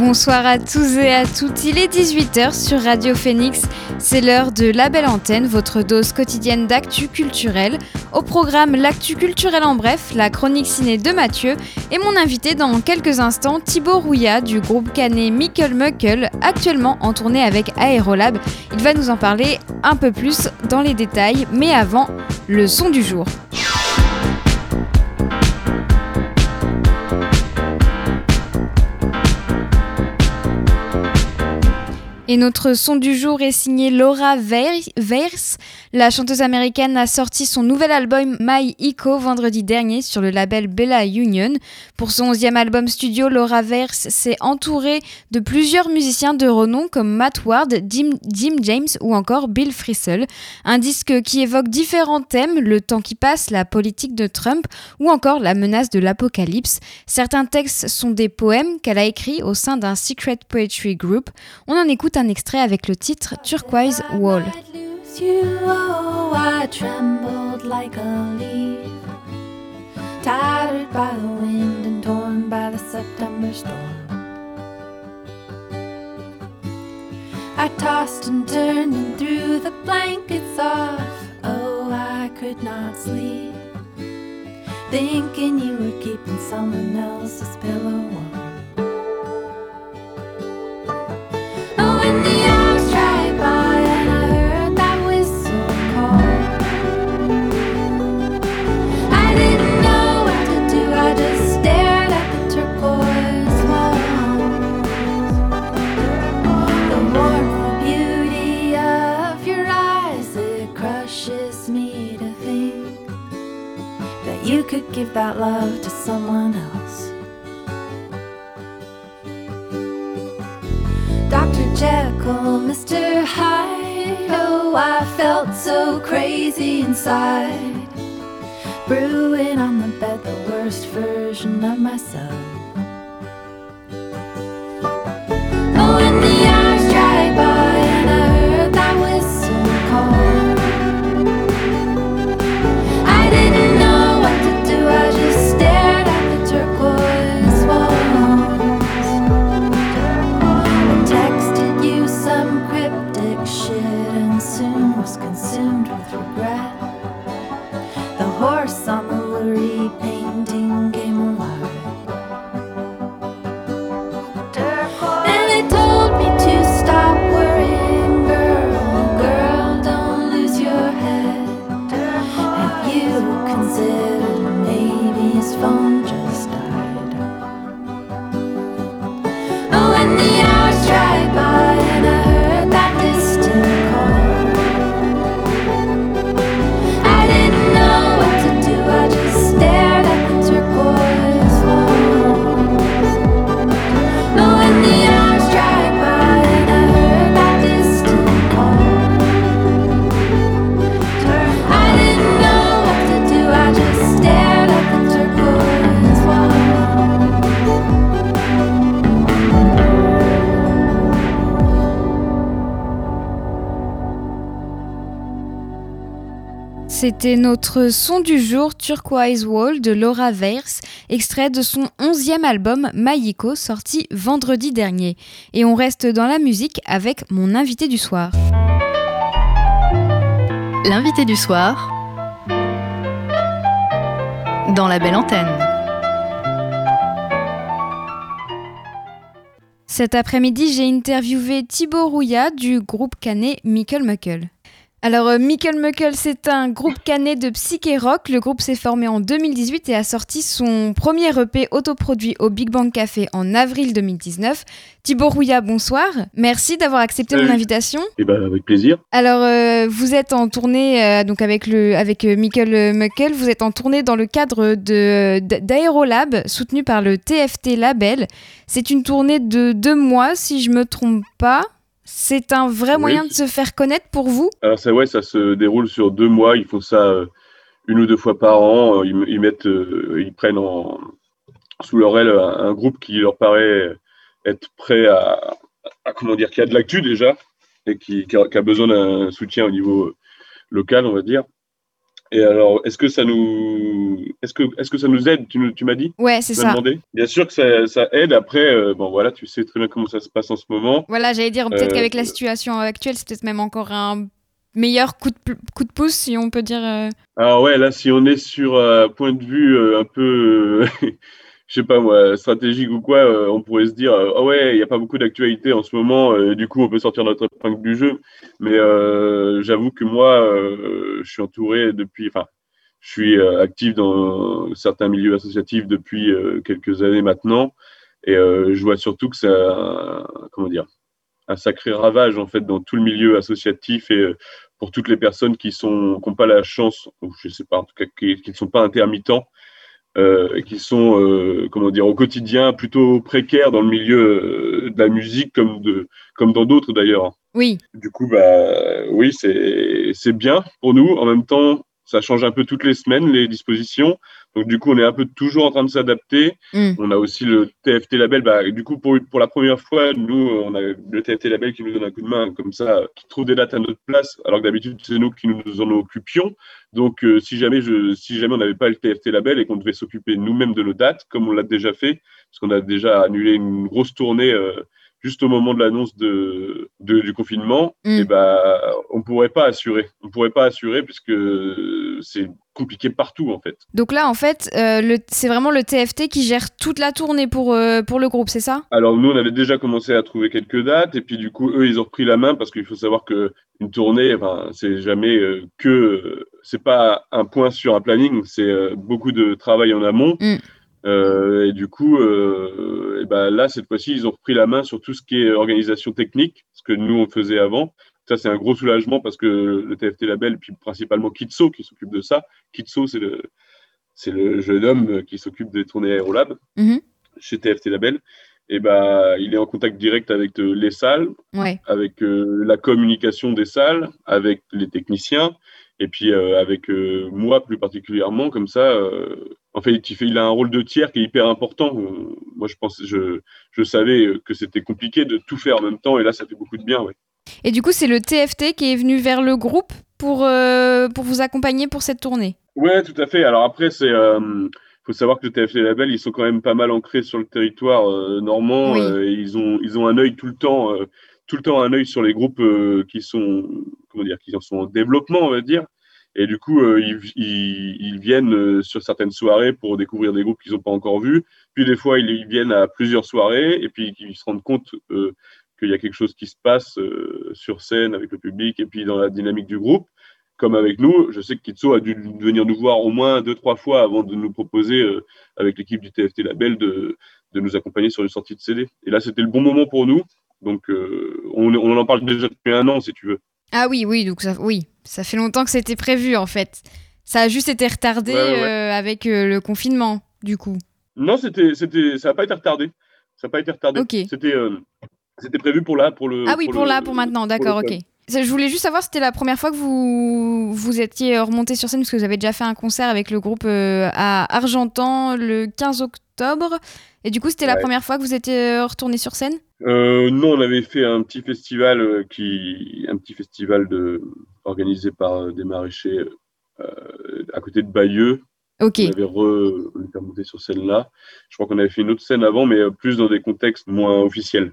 Bonsoir à tous et à toutes, il est 18h sur Radio Phoenix, c'est l'heure de La Belle Antenne, votre dose quotidienne d'actu culturel. Au programme L'actu culturel en bref, la chronique ciné de Mathieu et mon invité dans quelques instants, Thibaut Rouillat du groupe canet Mickle Muckle, actuellement en tournée avec Aérolab. Il va nous en parler un peu plus dans les détails, mais avant, le son du jour. Et notre son du jour est signé Laura Weirs. La chanteuse américaine a sorti son nouvel album My Echo vendredi dernier sur le label Bella Union. Pour son onzième album studio, Laura Weirs s'est entourée de plusieurs musiciens de renom comme Matt Ward, Jim, James ou encore Bill Frisell. Un disque qui évoque différents thèmes, le temps qui passe, la politique de Trump ou encore la menace de l'apocalypse. Certains textes sont des poèmes qu'elle a écrits au sein d'un secret poetry group. On en écoute un extrait avec le titre Turquoise Wall. Tattered by the wind and torn by the September storm. I tossed and turned and threw the blankets off. Oh, I could not sleep. Thinking you were keeping someone else's pillow warm. Give that love to someone else. Dr. Jekyll, Mr. Hyde, oh, I felt so crazy inside. Brewing on the bed, the worst version of myself. C'était notre son du jour Turquoise Wall de Laura Weirs, extrait de son onzième album Mayiko sorti vendredi dernier. Et on reste dans la musique avec mon invité du soir. L'invité du soir dans la belle antenne. Cet après-midi, j'ai interviewé Thibaut Rouillat du groupe canet Mickle Muckle. Alors, euh, Michael Muckle, c'est un groupe canet de psyché rock. Le groupe s'est formé en 2018 et a sorti son premier EP autoproduit au Big Bang Café en avril 2019. Thibaut Rouillat, bonsoir. Merci d'avoir accepté mon invitation. Eh ben, avec plaisir. Alors, euh, vous êtes en tournée euh, donc avec, le, avec Michael Muckle. Vous êtes en tournée dans le cadre d'Aérolab, soutenu par le TFT Label. C'est une tournée de deux mois, si je me trompe pas. C'est un vrai moyen de se faire connaître pour vous? Alors ça, ouais, ça se déroule sur deux mois. Ils font ça euh, une ou deux fois par an. Ils, mettent, euh, ils prennent en, sous leur aile un, groupe qui leur paraît être prêt à, comment dire, qui a de l'actu déjà et qui, a, besoin d'un soutien au niveau euh, local, on va dire. Et alors, est-ce que ça nous, est-ce que, est-ce que ça nous aide Tu, tu m'as dit? Ouais, c'est ça. Bien sûr que ça, ça aide. Après, euh, bon voilà, tu sais très bien comment ça se passe en ce moment. Voilà, j'allais dire peut-être qu'avec la euh, situation actuelle, c'est peut-être même encore un meilleur coup de, coup de pouce, si on peut dire. Euh. Alors ouais, là, si on est sur un point de vue un peu je sais pas moi, stratégique ou quoi, euh, on pourrait se dire, euh, ah ouais, il n'y a pas beaucoup d'actualité en ce moment, euh, du coup on peut sortir notre épingle du jeu. Mais j'avoue que moi, je suis entouré depuis, enfin, je suis actif dans certains milieux associatifs depuis quelques années maintenant, et je vois surtout que un, comment dire, un sacré ravage en fait dans tout le milieu associatif et pour toutes les personnes qui sont qui n'ont pas la chance, ou je sais pas, en tout cas qui ne sont pas intermittents euh, qui sont euh, comment dire au quotidien plutôt précaires dans le milieu euh, de la musique comme de comme dans d'autres d'ailleurs. Oui. Du coup bah oui c'est c'est bien pour nous. En même temps ça change un peu toutes les semaines les dispositions. Donc du coup, on est un peu toujours en train de s'adapter. Mm. On a aussi le TFT label. Bah, du coup, pour, pour la première fois, nous, on a le TFT label qui nous donne un coup de main comme ça, qui trouve des dates à notre place, alors que d'habitude, c'est nous qui nous en occupions. Donc, euh, si jamais je, si jamais on n'avait pas le TFT label et qu'on devait s'occuper nous-mêmes de nos dates, comme on l'a déjà fait, parce qu'on a déjà annulé une grosse tournée. Euh, juste au moment de l'annonce de, du confinement, mm. et eh bah, on pourrait pas assurer. On pourrait pas assurer puisque c'est compliqué partout en fait. Donc là, en fait, euh, c'est vraiment le TFT qui gère toute la tournée pour, euh, pour le groupe, c'est ça? Alors nous, on avait déjà commencé à trouver quelques dates et puis du coup, eux, ils ont repris la main parce qu'il faut savoir que une tournée, enfin, c'est jamais euh, que, c'est pas un point sur un planning, c'est beaucoup de travail en amont. Mm. Euh, et du coup, euh, et ben là, cette fois-ci, ils ont repris la main sur tout ce qui est organisation technique, ce que nous, on faisait avant. Ça, c'est un gros soulagement parce que le TFT Label, puis principalement Kitso qui s'occupe de ça. Kitso, c'est le, c'est le jeune homme qui s'occupe des tournées Aérolab mm-hmm. chez TFT Label. Et ben, il est en contact direct avec euh, les salles, ouais. avec euh, la communication des salles, avec les techniciens, et puis euh, avec moi plus particulièrement, comme ça, en fait, il, a un rôle de tiers qui est hyper important. Euh, moi, je pense, je, je savais que c'était compliqué de tout faire en même temps, et là, ça fait beaucoup de bien, ouais. Et du coup, c'est le TFT qui est venu vers le groupe pour, euh, pour vous accompagner pour cette tournée? Ouais, tout à fait. Alors après, c'est euh, faut savoir que le TFT Label, ils sont quand même pas mal ancrés sur le territoire normand. ils ont ils ont un œil tout le temps, tout le temps un œil sur les groupes qui sont comment dire, qui sont en développement, on va dire. Et du coup, euh, ils, viennent euh, sur certaines soirées pour découvrir des groupes qu'ils n'ont pas encore vus. Puis des fois, ils, viennent à plusieurs soirées et puis ils se rendent compte euh, qu'il y a quelque chose qui se passe sur scène avec le public et puis dans la dynamique du groupe. Comme avec nous, je sais que Kitso a dû venir nous voir au moins deux, trois fois avant de nous proposer, avec l'équipe du TFT Label, de, nous accompagner sur une sortie de CD. Et là, c'était le bon moment pour nous. Donc, on, on en parle déjà depuis un an, si tu veux. Ah oui, oui, donc ça, oui, ça fait longtemps que c'était prévu en fait. Ça a juste été retardé euh, avec euh, le confinement, du coup. Non, c'était, c'était, ça n'a pas été retardé. Ça n'a pas été retardé. C'était, euh, c'était prévu pour là, pour le. Ah oui, pour, là, pour maintenant, d'accord, ok. Je voulais juste savoir, c'était la première fois que vous, vous étiez remonté sur scène, parce que vous avez déjà fait un concert avec le groupe à Argentan le 15 octobre. Et du coup, c'était la première fois que vous étiez retourné sur scène? Euh, non, on avait fait un petit festival euh, qui, un petit festival de, organisé par euh, des maraîchers à côté de Bayeux. Ok. On avait re, on sur celle-là. Je crois qu'on avait fait une autre scène avant, mais plus dans des contextes moins officiels.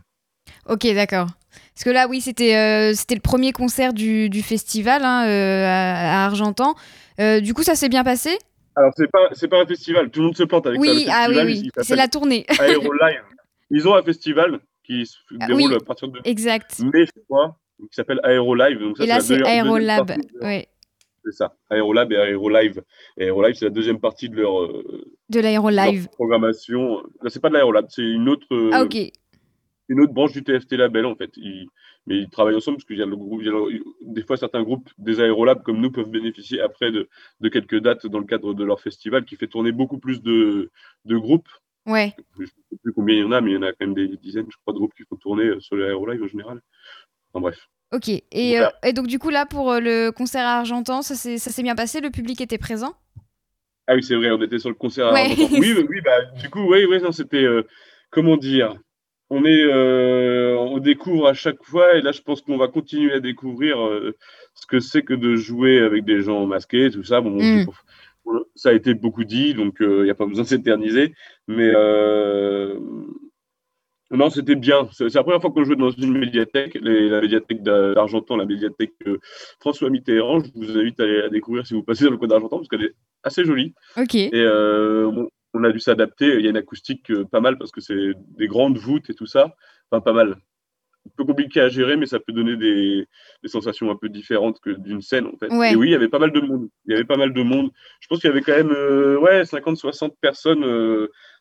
Ok, d'accord. Parce que là, oui, c'était c'était le premier concert du, du festival hein, à, Argentan. du coup, ça s'est bien passé? Alors, c'est pas, pas un festival. Tout le monde se plante avec oui, ça. Ah oui, oui, c'est la tournée. Aérolive. Ils ont un festival qui se ah déroule à partir de exact. mai, je crois. qui s'appelle Aerolive. Donc ça, et là, c'est Aerolab. Oui. C'est ça, Aerolab et Aerolive. Et Aerolive, c'est la deuxième partie de leur, de l'aérolive. programmation. Là, c'est pas de l'Aerolab, c'est une autre. Ah, ok. Une autre branche du TFT Label, en fait. mais ils travaillent ensemble parce qu'il y a le groupe. des fois, certains groupes des Aerolabs comme nous peuvent bénéficier après de, de, quelques dates dans le cadre de leur festival qui fait tourner beaucoup plus de, de groupes. Ouais. Je ne sais plus combien il y en a, mais il y en a quand même des dizaines, je crois, de groupes qui font tourner sur les Aerolive en général. Enfin bref. Ok. Et, euh, et, donc, du coup, là, pour euh, le concert à Argentan, ça s'est bien passé? Le public était présent? Ah oui, c'est vrai, on était sur le concert à Argentan. Oui, oui, bah, du coup, oui, oui, non, c'était. Euh, comment dire? On est, on découvre à chaque fois, et là je pense qu'on va continuer à découvrir ce que c'est que de jouer avec des gens masqués, tout ça. Bon, mm. ça a été beaucoup dit, donc il n'y a pas besoin de s'éterniser, mais non, c'était bien. C'est la première fois qu'on jouait dans une médiathèque, la médiathèque d'Argentan, la médiathèque euh, François Mitterrand. Je vous invite à, aller, à découvrir si vous passez dans le coin d'Argentan, parce qu'elle est assez jolie. Ok. Et euh, on a dû s'adapter. Il y a une acoustique euh, pas mal, parce que c'est des grandes voûtes et tout ça. Enfin, pas mal. Un peu compliqué à gérer, mais ça peut donner des, sensations un peu différentes que d'une scène, en fait. Et oui, il y avait pas mal de monde. Il y avait pas mal de monde. Je pense qu'il y avait quand même ouais, 50-60 personnes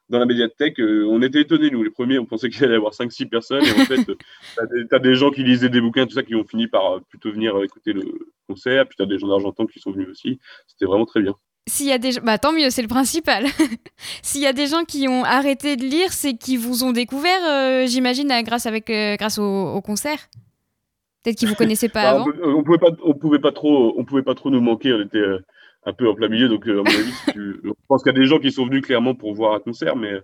dans la médiathèque, euh, on était étonnés, nous, les premiers, on pensait qu'il allait y avoir 5-6 personnes, et en fait, tu as, des gens qui lisaient des bouquins, tout ça, qui ont fini par euh, plutôt venir écouter le concert, puis tu as des gens d'Argentan qui sont venus aussi, c'était vraiment très bien. S'il y a des bah tant mieux, c'est le principal. S'il y a des gens qui ont arrêté de lire, c'est qu'ils vous ont découvert, euh, j'imagine, grâce avec grâce au, concert. Peut-être qu'ils vous connaissaient pas bah, avant. On, pouvait pas, on pouvait pas trop, on pouvait pas trop nous manquer. On était, un peu en plein milieu. Donc, euh, à mon avis, je pense qu'il y a des gens qui sont venus clairement pour voir un concert, mais,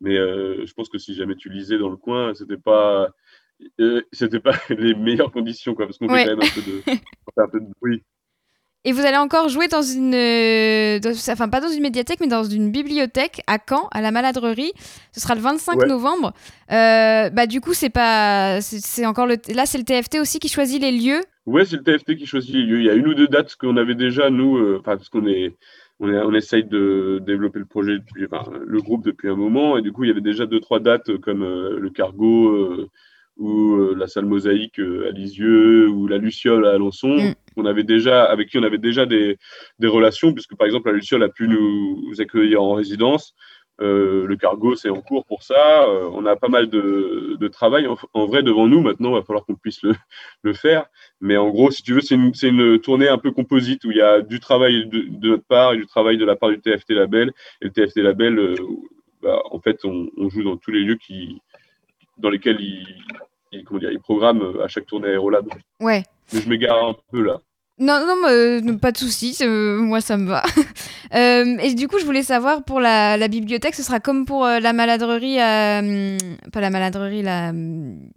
mais euh, je pense que si jamais tu lisais dans le coin, c'était pas, euh, c'était pas les meilleures conditions, quoi, parce qu'on fait quand même un peu de, un peu de bruit. Et vous allez encore jouer dans une, enfin pas dans une médiathèque, mais dans une bibliothèque à Caen, à la Maladrerie. Ce sera le 25 novembre. bah du coup, c'est pas, c'est encore le, là c'est le TFT aussi qui choisit les lieux Ouais, c'est le TFT qui choisit les lieux. Il y a une ou deux dates qu'on avait déjà, nous, euh, enfin, parce qu'on est, on, est, on essaye de développer le projet depuis, enfin, le groupe depuis un moment, et du coup, il y avait déjà deux, trois dates comme euh, le Cargo euh, ou la salle Mosaïque à Lisieux ou la Luciole à Alençon. Mm. On avait déjà, avec qui on avait déjà des, des relations, puisque par exemple, la Luciole a pu nous accueillir en résidence. Euh, le cargo, c'est en cours pour ça. Euh, on a pas mal de, de travail en, vrai devant nous. Maintenant, il va falloir qu'on puisse le, le, faire. Mais en gros, si tu veux, c'est une, une, tournée un peu composite où il y a du travail de, de, notre part et du travail de la part du TFT Label. Et le TFT Label, euh, bah, en fait, on, on, joue dans tous les lieux qui, dans lesquels il, il, comment dire, il programme à chaque tournée Aérolab. Ouais. Mais je m'égare un peu là. Non, non, pas de souci, moi ça me va. Euh, et du coup, je voulais savoir pour la, la bibliothèque, ce sera comme pour euh, la maladrerie, hum, pas la maladrerie, la, hum,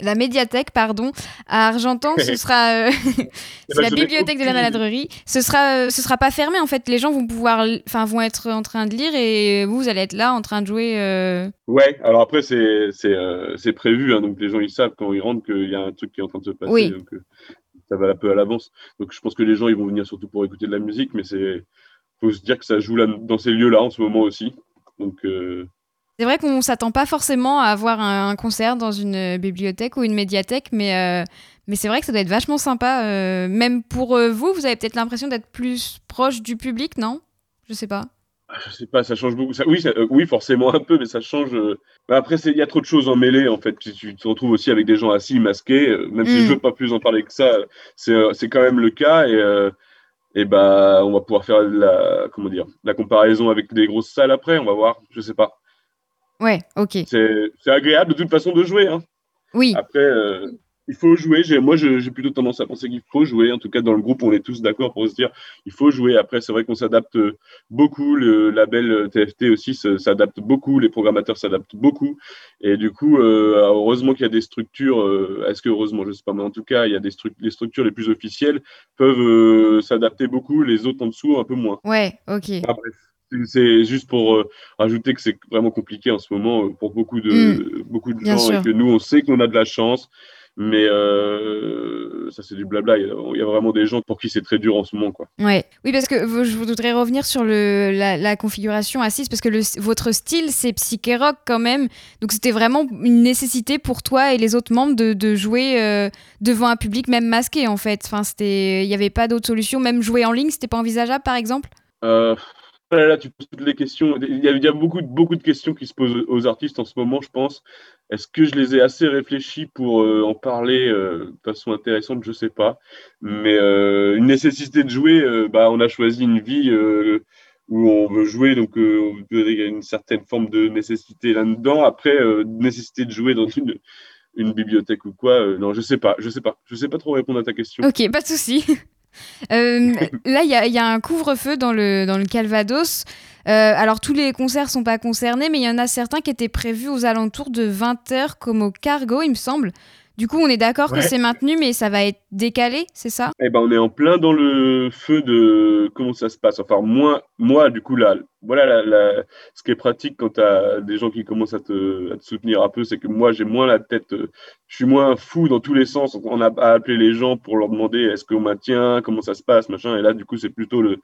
la médiathèque, pardon, à Argentan, ce sera euh, c'est la bibliothèque de la maladrerie. Ce sera, ce sera pas fermé en fait. Les gens vont pouvoir, enfin, vont être en train de lire et vous, vous allez être là en train de jouer. Ouais. Alors après, c'est c'est prévu, hein, donc les gens ils savent quand ils rentrent qu'il y a un truc qui est en train de se passer. Oui ça va un peu à l'avance. Donc je pense que les gens ils vont venir surtout pour écouter de la musique, mais c'est faut se dire que ça joue là, dans ces lieux-là en ce moment aussi. Donc euh, c'est vrai qu'on s'attend pas forcément à avoir un, concert dans une bibliothèque ou une médiathèque, mais euh, mais c'est vrai que ça doit être vachement sympa. Euh, même pour vous, vous avez peut-être l'impression d'être plus proche du public, non? Je sais pas. Ah, je sais pas, ça change beaucoup. oui, euh, oui, forcément un peu, mais ça change. Euh. Après, il y a trop de choses en mêlée, en fait. Tu, te retrouves aussi avec des gens assis, masqués. Euh, même si je mm. veux pas plus en parler que ça, c'est quand même le cas. Et, et bah, on va pouvoir faire la, comment dire, la comparaison avec des grosses salles après. On va voir, je sais pas. Ouais, ok. C'est agréable de toute façon de jouer. Hein. Oui. Après, il faut jouer. Moi, j'ai plutôt tendance à penser qu'il faut jouer. En tout cas, dans le groupe, on est tous d'accord pour se dire il faut jouer. Après, c'est vrai qu'on s'adapte beaucoup. Le label TFT aussi s'adapte beaucoup. Les programmateurs s'adaptent beaucoup. Et du coup, euh, heureusement qu'il y a des structures. Euh, est-ce que heureusement, je sais pas, mais en tout cas, il y a des structures. Les structures les plus officielles peuvent euh, s'adapter beaucoup. Les autres en dessous, un peu moins. Ouais, ok. C'est juste pour rajouter que c'est vraiment compliqué en ce moment pour beaucoup de, mm. beaucoup de gens et que nous, on sait qu'on a de la chance Mais euh, ça, c'est du blabla. Il y, a, vraiment des gens pour qui c'est très dur en ce moment. Quoi. Ouais. Oui, parce que je voudrais revenir sur le, la, configuration assise, parce que le, votre style, c'est psyché rock quand même. Donc, c'était vraiment une nécessité pour toi et les autres membres de, de jouer euh, devant un public, même masqué, en fait. Enfin, il n'y avait pas d'autre solution. Même jouer en ligne, c'était pas envisageable, par exemple? Euh, Là, tu poses toutes les questions. Il y a, beaucoup, de questions qui se posent aux artistes en ce moment, je pense. Est-ce que je les ai assez réfléchis pour euh, en parler euh, de façon intéressante? Je sais pas. Mais euh, une nécessité de jouer, bah, on a choisi une vie où on veut jouer, donc il y a une certaine forme de nécessité là-dedans. Après, nécessité de jouer dans une, bibliothèque ou quoi, non, je sais pas, je sais pas. Sais pas trop répondre à ta question. Ok, pas de souci. là, il y, y, a un couvre-feu dans le, dans le Calvados. Euh, alors tous les concerts sont pas concernés, mais il y en a certains qui étaient prévus aux alentours de 20h comme au Cargo, il me semble. Du coup, on est d'accord que c'est maintenu, mais ça va être décalé, c'est ça? Eh ben, on est en plein dans le feu de comment ça se passe. Enfin, moi, moi du coup, là, voilà, ce qui est pratique quand tu as des gens qui commencent à te, à te soutenir un peu, c'est que moi, j'ai moins la tête, euh, je suis moins fou dans tous les sens. On a appelé les gens pour leur demander est-ce qu'on maintient, comment ça se passe, machin. Et là, du coup, c'est plutôt le,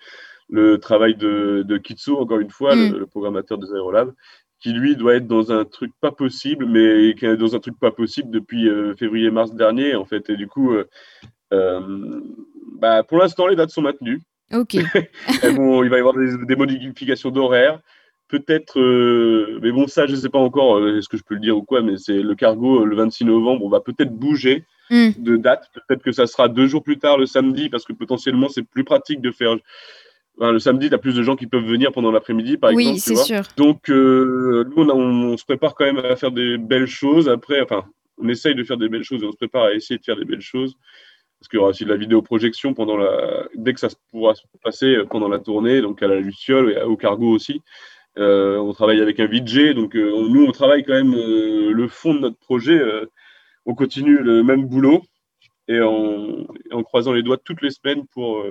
le travail de, de Kitsu, encore une fois, le, mm. programmateur des Aérolabs, qui lui doit être dans un truc pas possible, mais qui est dans un truc pas possible depuis euh, février-mars dernier, en fait. Et du coup, euh, euh, bah, pour l'instant, les dates sont maintenues. Ok. il va y avoir des, modifications d'horaire. Peut-être, mais bon, ça, je ne sais pas encore, est-ce que je peux le dire ou quoi, mais c'est le cargo le 26 novembre, on va peut-être bouger mm. de date. Peut-être que ça sera deux jours plus tard, le samedi, parce que potentiellement, c'est plus pratique de faire le samedi, tu as plus de gens qui peuvent venir pendant l'après-midi, par exemple. Oui, c'est sûr. Donc, euh, nous, on, se prépare quand même à faire des belles choses. Après, enfin, on essaye de faire des belles choses et on se prépare à essayer de faire des belles choses. Parce qu'il y aura aussi de la vidéoprojection pendant la... dès que ça pourra se passer euh, pendant la tournée, donc à la Luciole et au Cargo aussi. Euh, on travaille avec un VJ, donc nous, on travaille quand même le fond de notre projet. on continue le même boulot et en, en, croisant les doigts toutes les semaines pour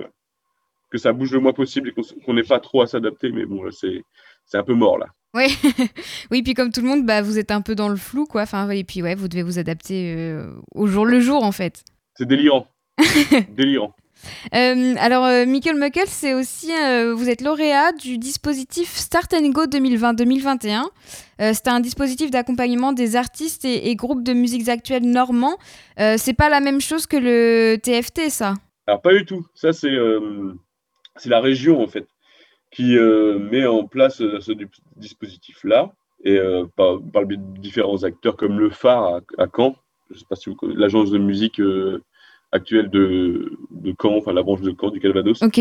que ça bouge le moins possible et qu'on n'ait pas trop à s'adapter. Mais bon, c'est un peu mort là. Oui, oui, puis comme tout le monde, bah, vous êtes un peu dans le flou, quoi. Enfin, et puis ouais, vous devez vous adapter euh, au jour le jour, en fait. C'est délirant. délirant. Euh, alors, euh, Michael Muckle, c'est aussi, vous êtes lauréat du dispositif Start and Go 2020-2021. c'est un dispositif d'accompagnement des artistes et, et, groupes de musiques actuelles normands. c'est pas la même chose que le TFT, ça? Alors, pas du tout. Ça, c'est c'est la région en fait qui euh, met en place euh, ce dispositif-là. Et euh, par, par, le biais de différents acteurs comme le phare à, Caen, je sais pas si vous connaissez l'agence de musique actuelle de, de, Caen, enfin la branche de Caen du Calvados, Ok.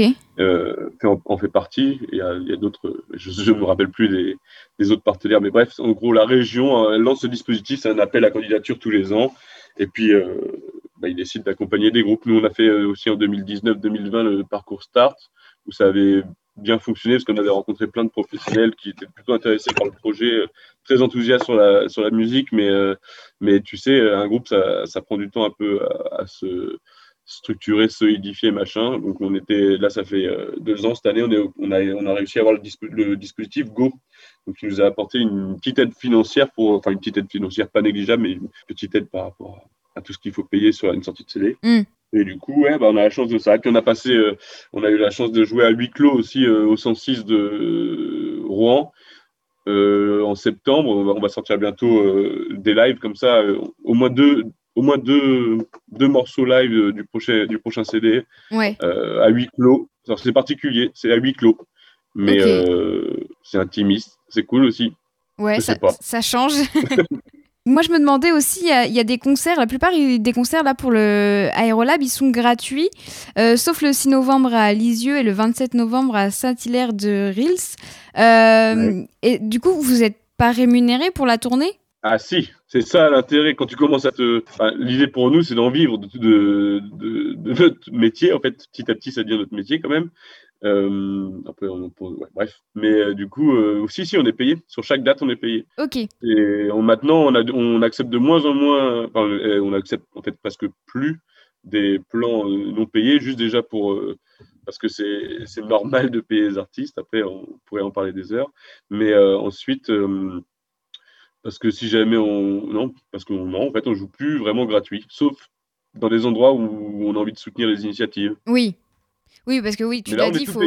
en, fait partie. Il y a, a d'autres, je ne me rappelle plus des, des, autres partenaires, mais bref, en gros la région elle lance ce dispositif, c'est un appel à candidature tous les ans, et puis bah, il décide d'accompagner des groupes. Nous on a fait aussi en 2019-2020 le parcours Start où ça avait bien fonctionné parce qu'on avait rencontré plein de professionnels qui étaient plutôt intéressés par le projet, euh, très enthousiastes sur la, sur la musique, mais, euh, mais tu sais, un groupe, ça, ça prend du temps un peu à, se structurer, solidifier, machin. Donc on était là, ça fait euh, deux ans cette année, on, a, on a réussi à avoir le, dispositif Go, donc il nous a apporté une petite aide financière pour, enfin une petite aide financière pas négligeable, mais une petite aide par rapport à, tout ce qu'il faut payer sur une sortie de CD. Mm. Et du coup, ouais, bah, on a la chance de ça. Puis on a passé, euh, on a eu la chance de jouer à huis clos aussi euh, au 106 de euh, Rouen en septembre. On va, sortir bientôt des lives comme ça, au moins deux, au moins deux, deux morceaux live du prochain, du prochain CD à huis clos. C'est particulier, c'est à huis clos, mais c'est intimiste, c'est cool aussi. Ouais, ça, ça change. Moi, je me demandais aussi, il y, a des concerts, la plupart des concerts là pour le Aérolab, ils sont gratuits, euh, sauf le 6 novembre à Lisieux et le 27 novembre à Saint-Hilaire de Rils. Euh, et du coup, vous n'êtes pas rémunéré pour la tournée? Ah si, c'est ça l'intérêt quand tu commences à te. L'idée pour nous, c'est d'en vivre de, de, de, notre métier. En fait, petit à petit, ça devient notre métier quand même. Euh, bref. Mais euh, du coup, euh, aussi, si, on est payé. Sur chaque date, on est payé. Ok. Et maintenant, on, a, on accepte de moins en moins, enfin, on accepte en fait presque plus des plans non payés, juste déjà pour. parce que c'est normal de payer les artistes. Après, on pourrait en parler des heures. Mais ensuite, parce que si jamais on. Non, parce que non, en fait, on joue plus vraiment gratuit, sauf dans des endroits où on a envie de soutenir les initiatives. Oui. Oui, parce que oui, tu l'as dit, il faut,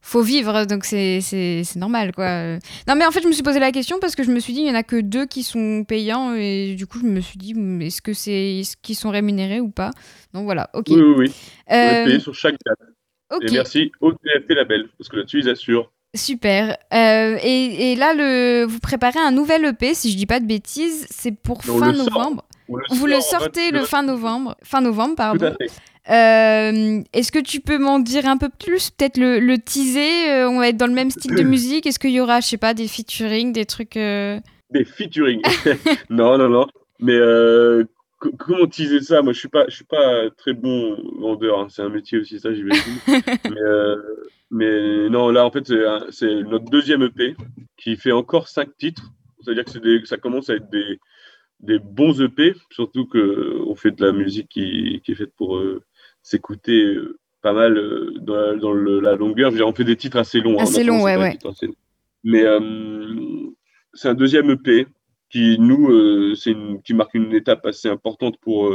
faut vivre, donc c'est normal, quoi. Non, mais en fait, je me suis posé la question parce que je me suis dit, il n'y en a que deux qui sont payants, et du coup, je me suis dit, est-ce que c'est ce qu'ils sont rémunérés ou pas? Donc voilà, ok. Oui, oui, oui. Euh... Payé sur chaque date. Et merci au TFT Label, parce que là-dessus, ils assurent. Super. Euh, et, et, là, le, vous préparez un nouvel EP, si je dis pas de bêtises, c'est pour fin novembre. vous le sortez le fin novembre, fin novembre, pardon. Euh, Est-ce que tu peux m'en dire un peu plus Peut-être le, le teaser euh, On va être dans le même style de musique Est-ce qu'il y aura, je sais pas, des featuring, des trucs euh Des featuring Non, non, non. Mais comment teaser ça? Moi, je suis pas, je suis pas très bon vendeur. Hein. C'est un métier aussi, ça, j'y vais. mais, mais non, là, en fait, c'est notre deuxième EP qui fait encore cinq titres. C'est-à-dire que ça commence à être des, des bons EP, surtout qu'on fait de la musique qui, qui est faite pour euh, s'écouter euh, pas mal euh, dans, la, dans le, la, longueur. Je veux dire, on fait des titres assez longs. Hein, assez longs, ouais, ouais. Mais c'est un deuxième EP qui, nous, c'est qui marque une étape assez importante pour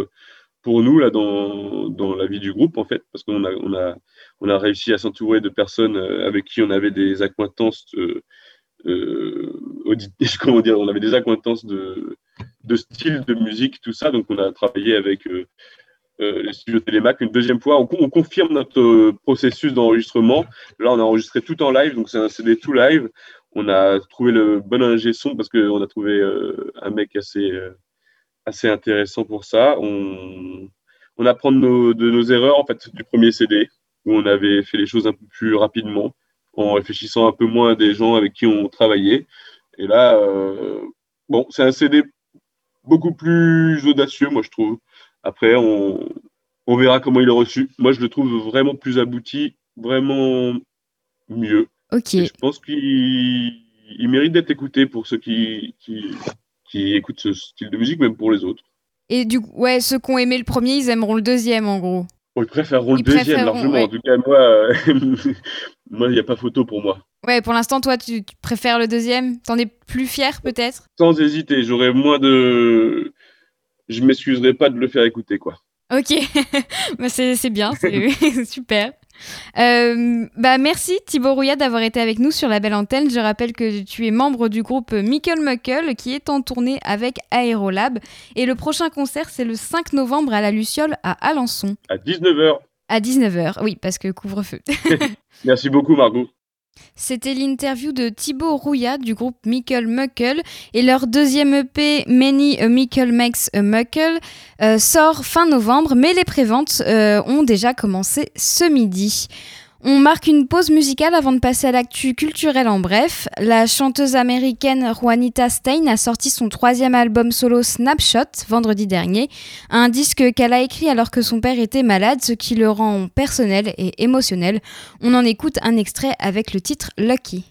pour nous là dans, dans la vie du groupe en fait parce qu'on a on a on a réussi à s'entourer de personnes avec qui on avait des acquaintances euh, euh, comment dire on avait des acquaintances de de style de musique tout ça donc on a travaillé avec euh, euh, les studios Télémac une deuxième fois on, on confirme notre processus d'enregistrement là on a enregistré tout en live donc c'est un CD tout live on a trouvé le bon ingé son parce qu'on a trouvé euh, un mec assez assez intéressant pour ça. On, on apprend de nos, de nos, erreurs en fait du premier CD où on avait fait les choses un peu plus rapidement en réfléchissant un peu moins à des gens avec qui on travaillait. Et là, euh, bon, c'est un CD beaucoup plus audacieux, moi je trouve. Après, on, on verra comment il est reçu. Moi, je le trouve vraiment plus abouti, vraiment mieux. Ok. je pense qu'il il mérite d'être écouté pour ceux qui, qui, qui écoutent ce style de musique, même pour les autres. Et du coup, ouais, ceux qui ont aimé le premier, ils aimeront le deuxième, en gros. ils préféreront le deuxième, largement. En tout cas, moi, euh, moi, il n'y a pas photo pour moi. Ouais, pour l'instant, toi, tu, préfères le deuxième? T'en es plus fier, peut-être? Sans hésiter, j'aurais moins de... Je m'excuserai pas de le faire écouter, quoi. Ok, bah, c'est bien, c'est super. Euh, bah merci Thibaut Rouillat d'avoir été avec nous sur la belle antenne. Je rappelle que tu es membre du groupe Mickle Muckle qui est en tournée avec Aérolab. Et le prochain concert, c'est le 5 novembre à la Luciole à Alençon. À 19h. À 19h, oui, parce que couvre-feu. merci beaucoup Margot. C'était l'interview de Thibaut Rouillat du groupe Mickle Muckle et leur deuxième EP Many a Mickle Makes a Muckle euh, sort fin novembre mais les préventes euh, ont déjà commencé ce midi. On marque une pause musicale avant de passer à l'actu culturel en bref. La chanteuse américaine Juanita Stein a sorti son troisième album solo Snapshot vendredi dernier, un disque qu'elle a écrit alors que son père était malade, ce qui le rend personnel et émotionnel. On en écoute un extrait avec le titre Lucky.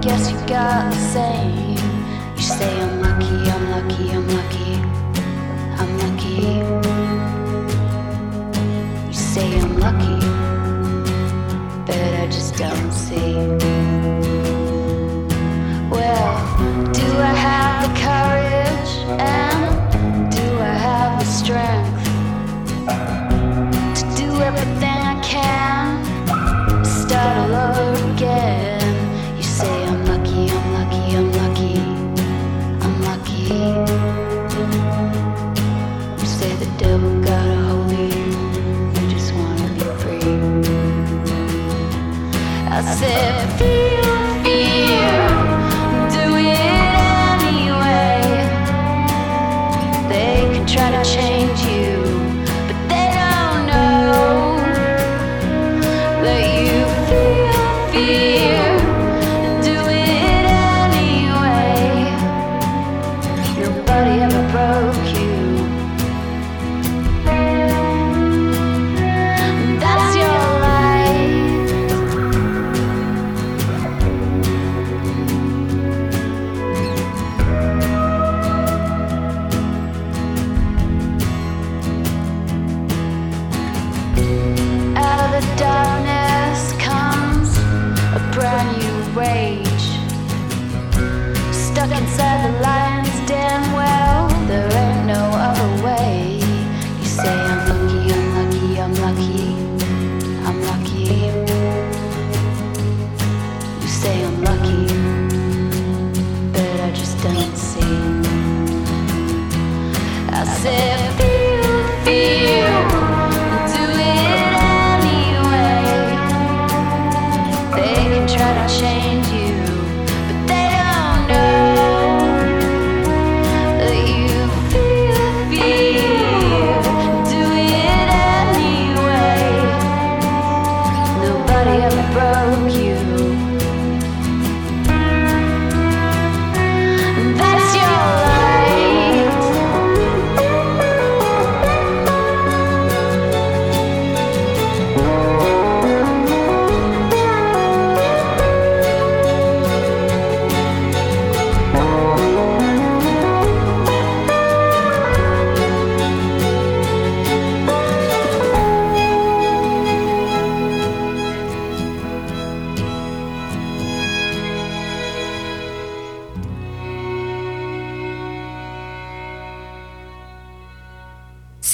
Guess you got the same. You say I'm lucky, I'm lucky, I'm lucky, I'm lucky. You say I'm lucky, but I just don't see. Well, do I have the courage and do I have the strength if stuck inside the lion's den. Well, there ain't no other way. You say I'm lucky, I'm lucky, I'm lucky, I'm lucky. You say I'm lucky, but I just don't see. I said.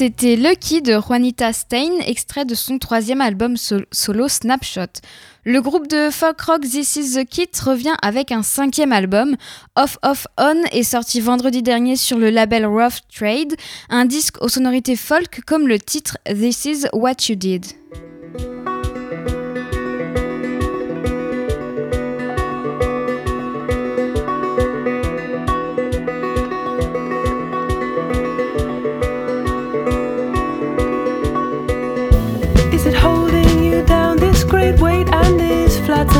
C'était Lucky de Juanita Stein, extrait de son troisième album solo Snapshot. Le groupe de folk rock This Is The Kit revient avec un cinquième album, Off Off On, est sorti vendredi dernier sur le label Rough Trade, un disque aux sonorités folk comme le titre This Is What You Did.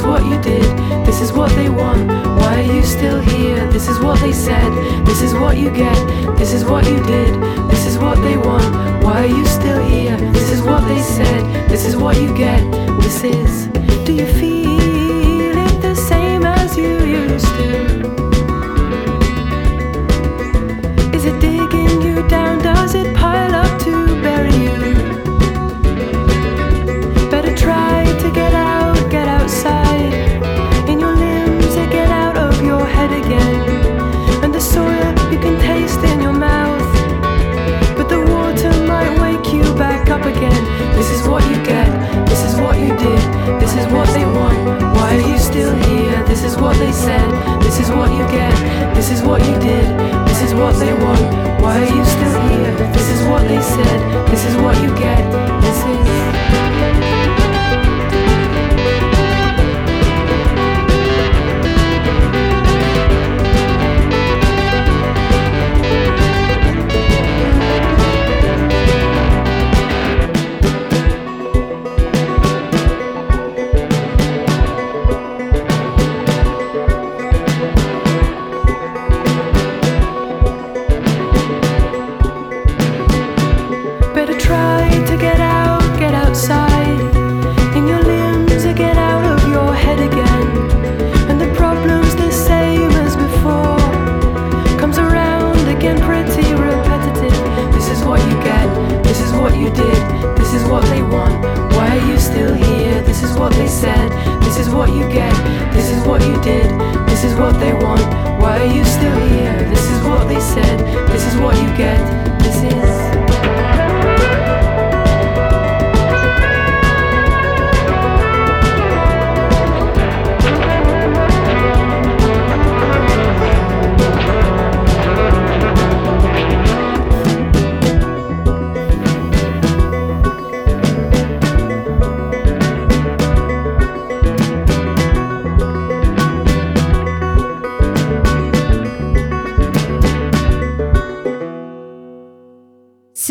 is what you did, this is what they want. Why are you still here? This is what they said, this is what you get, this is what you did, this is what they want. Why are you still here? This is what they said, this is what you get, this is. Do you feel it the same as you used to? Is it digging you down? Does it? again. This is what you get, this is what you did, this is what they want. Why are you still here? This is what they said, this is what you get, this is what you did, this is what they want. Why are you still here? This is what they said, this is what you get.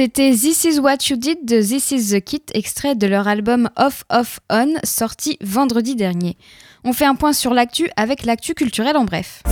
C'était This Is What You Did de This Is The Kit, extrait de leur album Off Off On, sorti vendredi dernier. On fait un point sur l'actu avec l'actu culturel en bref.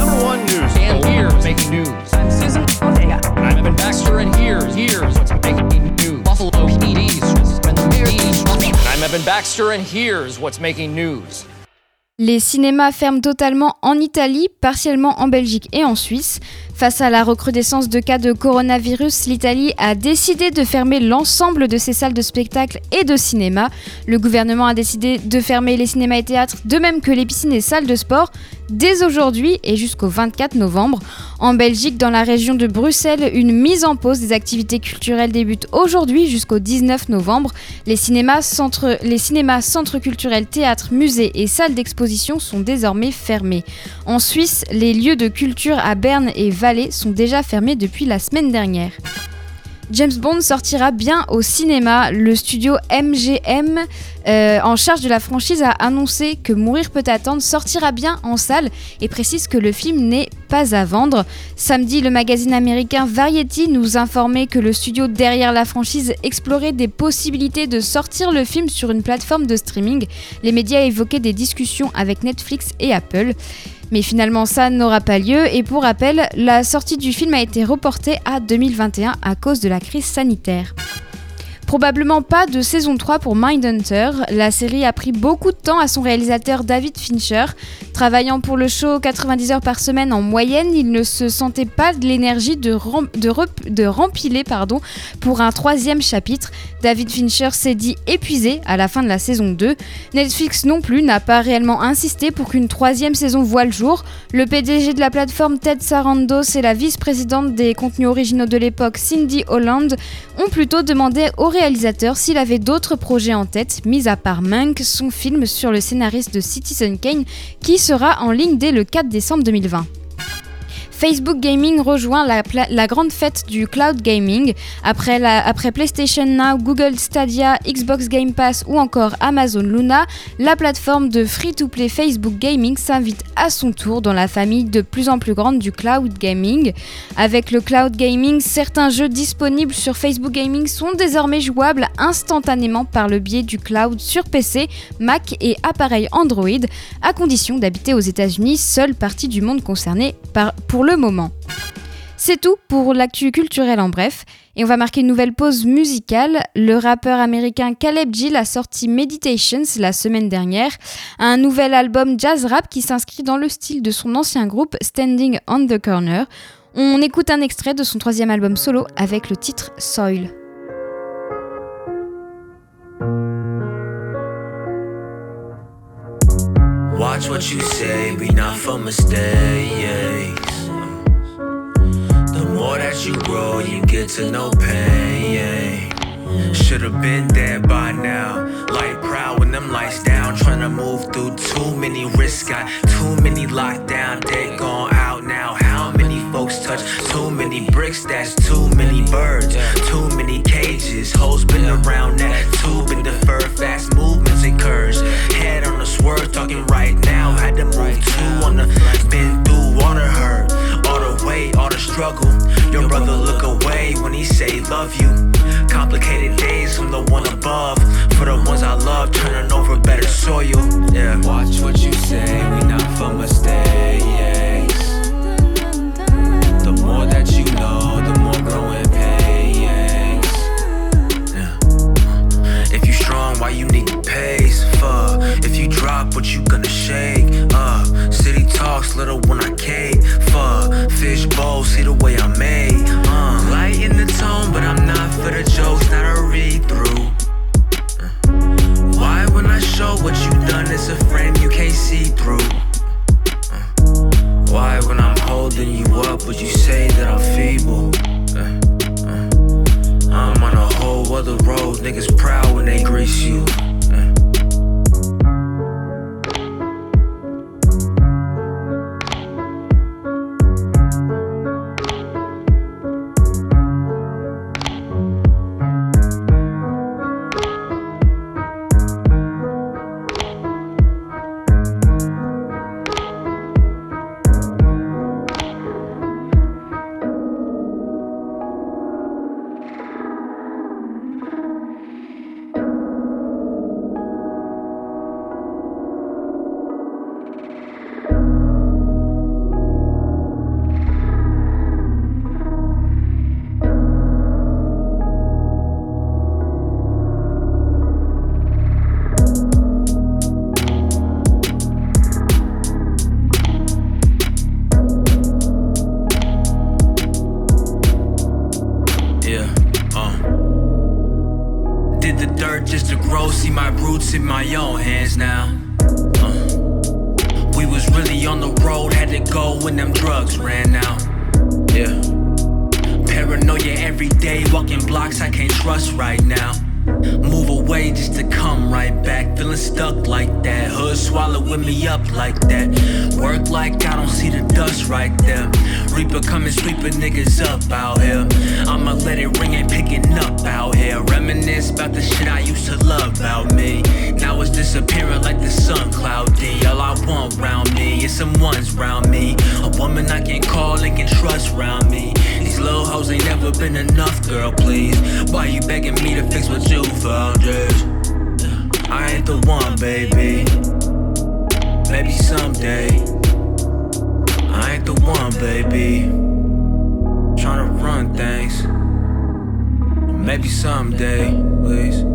Les cinémas ferment totalement en Italie, partiellement en Belgique et en Suisse. Face à la recrudescence de cas de coronavirus, l'Italie a décidé de fermer l'ensemble de ses salles de spectacle et de cinéma. Le gouvernement a décidé de fermer les cinémas et théâtres, de même que les piscines et salles de sport, dès aujourd'hui et jusqu'au 24 novembre. En Belgique, dans la région de Bruxelles, une mise en pause des activités culturelles débute aujourd'hui jusqu'au 19 novembre. Les cinémas, centres, les cinémas, centres culturels, théâtres, musées et salles d'exposition sont désormais fermés. En Suisse, les lieux de culture à Berne et Val sont déjà fermés depuis la semaine dernière. James Bond sortira bien au cinéma. Le studio MGM, euh, en charge de la franchise, a annoncé que Mourir peut attendre sortira bien en salle et précise que le film n'est pas à vendre. Samedi, le magazine américain Variety nous informait que le studio derrière la franchise explorait des possibilités de sortir le film sur une plateforme de streaming. Les médias évoquaient des discussions avec Netflix et Apple. Mais finalement, ça n'aura pas lieu et pour rappel, la sortie du film a été reportée à 2021 à cause de la crise sanitaire. Probablement pas de saison 3 pour Mindhunter. La série a pris beaucoup de temps à son réalisateur David Fincher. Travaillant pour le show 90 heures par semaine en moyenne, il ne se sentait pas de l'énergie de, de, rempiler pardon, pour un troisième chapitre. David Fincher s'est dit épuisé à la fin de la saison 2. Netflix non plus n'a pas réellement insisté pour qu'une troisième saison voie le jour. Le PDG de la plateforme Ted Sarandos et la vice-présidente des contenus originaux de l'époque Cindy Holland ont plutôt demandé au s'il avait d'autres projets en tête, mis à part Monk, son film sur le scénariste de Citizen Kane, qui sera en ligne dès le 4 décembre 2020. Facebook Gaming rejoint la, grande fête du cloud gaming. Après, PlayStation Now, Google Stadia, Xbox Game Pass ou encore Amazon Luna, la plateforme de free-to-play Facebook Gaming s'invite à son tour dans la famille de plus en plus grande du cloud gaming. Avec le cloud gaming, certains jeux disponibles sur Facebook Gaming sont désormais jouables instantanément par le biais du cloud sur PC, Mac et appareils Android, à condition d'habiter aux États-Unis, seule partie du monde concernée par, pour le moment. C'est tout pour l'actu culturel en bref. Et on va marquer une nouvelle pause musicale. Le rappeur américain Caleb Gill a sorti Meditations la semaine dernière, un nouvel album jazz rap qui s'inscrit dans le style de son ancien groupe Standing on the Corner. On écoute un extrait de son troisième album solo avec le titre Soil. Watch what you say, be not for more that you grow, you get to know pain. Should've been there by now. Light proud when them lights down. Trying to move through too many risks. Got too many lockdown. They gone out now. How many folks touch too many bricks? That's too many birds. Too many cages. Hoes been around that tube and defer fast movements curves. Head on the swerve, talking right now. Had to move two on the been through water hurt. The struggle. Your brother look away when he say love you. Complicated days from the one above. For the ones I love, turning over better soil. Yeah. Watch what you say, we not for mistakes. The more that you know, on why you need to pace. Fuck, if you drop what you gonna shake up. Uh, city talks, little when I cake. Fuck, fish bowl, see the way I made. Uh, light in the tone, but I'm not for the jokes, not a read through. Why when I show what you done it's a frame you can't see through? Uh, why when I'm holding you up would you say that I'm feeble? I'm on a whole other road. Niggas proud when they grease you. Maybe someday, please.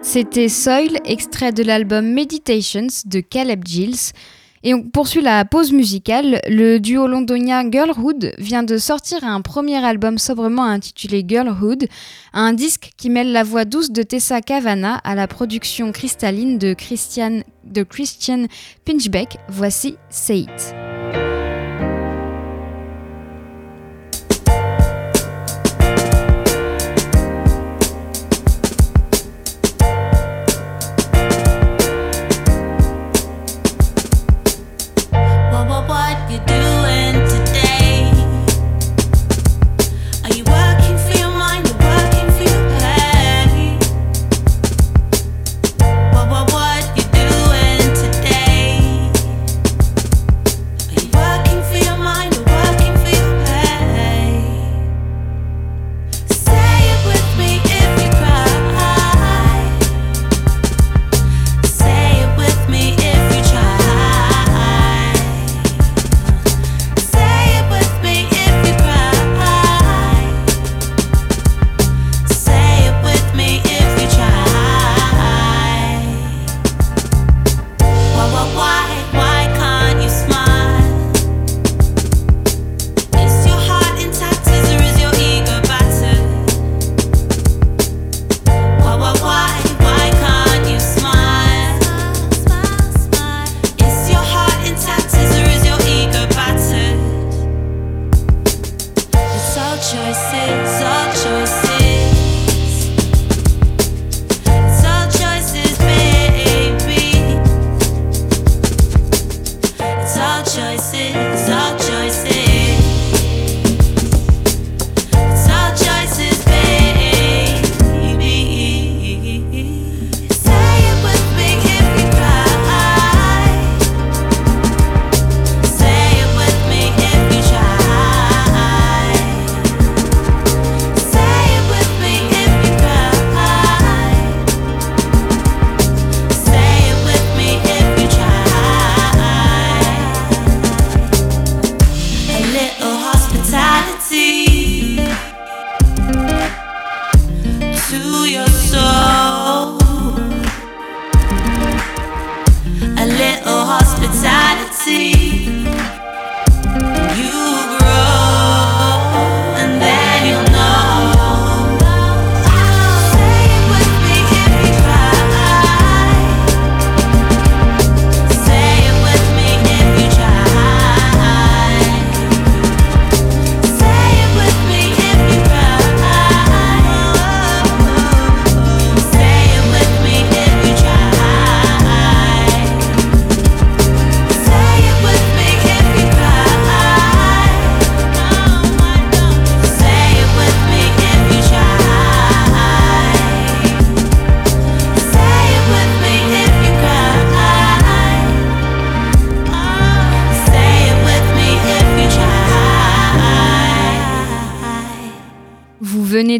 C'était Soil, extrait de l'album Meditations de Caleb Gills, et on poursuit la pause musicale. Le duo londonien Girlhood vient de sortir un premier album sobrement intitulé Girlhood, un disque qui mêle la voix douce de Tessa Cavana à la production cristalline de Christian, de Pinchbeck. Voici Say It.